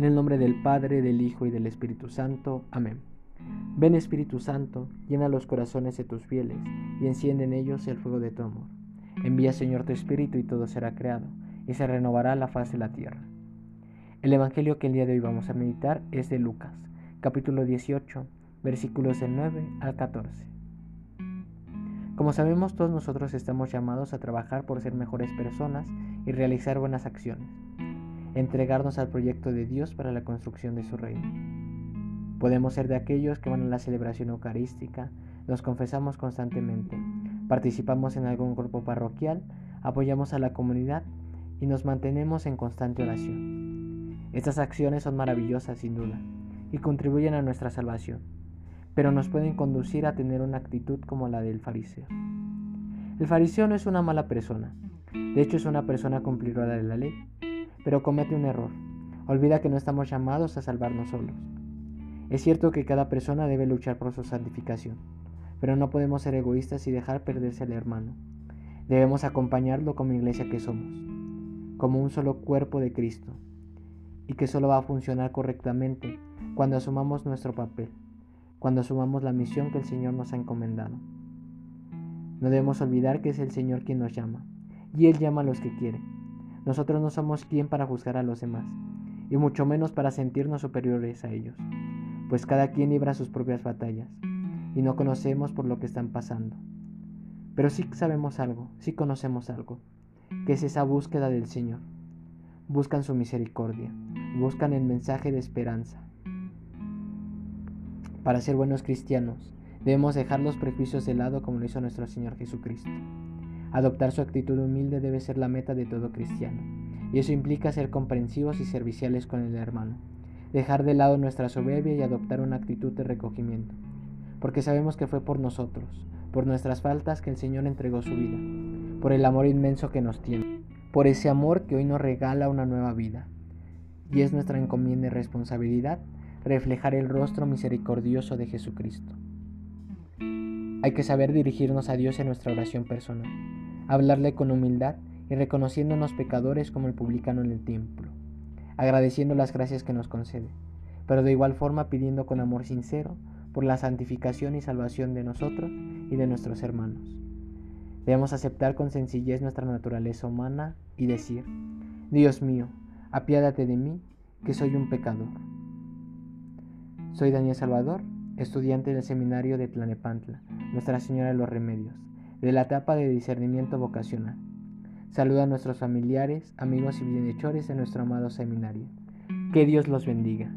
En el nombre del Padre, del Hijo y del Espíritu Santo. Amén. Ven Espíritu Santo, llena los corazones de tus fieles y enciende en ellos el fuego de tu amor. Envía Señor tu Espíritu y todo será creado y se renovará la faz de la tierra. El Evangelio que el día de hoy vamos a meditar es de Lucas, capítulo 18, versículos del 9 al 14. Como sabemos, todos nosotros estamos llamados a trabajar por ser mejores personas y realizar buenas acciones, entregarnos al proyecto de Dios para la construcción de su reino. Podemos ser de aquellos que van a la celebración eucarística, nos confesamos constantemente, participamos en algún grupo parroquial, apoyamos a la comunidad y nos mantenemos en constante oración. Estas acciones son maravillosas sin duda y contribuyen a nuestra salvación pero nos pueden conducir a tener una actitud como la del fariseo. El fariseo no es una mala persona, de hecho es una persona cumplidora de la ley, pero comete un error, olvida que no estamos llamados a salvarnos solos. Es cierto que cada persona debe luchar por su santificación, pero no podemos ser egoístas y dejar perderse al hermano. Debemos acompañarlo como iglesia que somos, como un solo cuerpo de Cristo, y que solo va a funcionar correctamente cuando asumamos nuestro papel cuando asumamos la misión que el Señor nos ha encomendado. No debemos olvidar que es el Señor quien nos llama, y Él llama a los que quiere. Nosotros no somos quien para juzgar a los demás, y mucho menos para sentirnos superiores a ellos, pues cada quien libra sus propias batallas, y no conocemos por lo que están pasando. Pero sí sabemos algo, sí conocemos algo, que es esa búsqueda del Señor. Buscan su misericordia, buscan el mensaje de esperanza, para ser buenos cristianos, debemos dejar los prejuicios de lado como lo hizo nuestro Señor Jesucristo. Adoptar su actitud humilde debe ser la meta de todo cristiano, y eso implica ser comprensivos y serviciales con el hermano, dejar de lado nuestra soberbia y adoptar una actitud de recogimiento, porque sabemos que fue por nosotros, por nuestras faltas que el Señor entregó su vida, por el amor inmenso que nos tiene, por ese amor que hoy nos regala una nueva vida. Y es nuestra encomienda y responsabilidad reflejar el rostro misericordioso de Jesucristo. Hay que saber dirigirnos a Dios en nuestra oración personal, hablarle con humildad y reconociéndonos pecadores como el publicano en el templo, agradeciendo las gracias que nos concede, pero de igual forma pidiendo con amor sincero por la santificación y salvación de nosotros y de nuestros hermanos. Debemos aceptar con sencillez nuestra naturaleza humana y decir, Dios mío, apiádate de mí, que soy un pecador. Soy Daniel Salvador, estudiante del seminario de Tlanepantla, Nuestra Señora de los Remedios, de la etapa de discernimiento vocacional. Saluda a nuestros familiares, amigos y bienhechores de nuestro amado seminario. Que Dios los bendiga.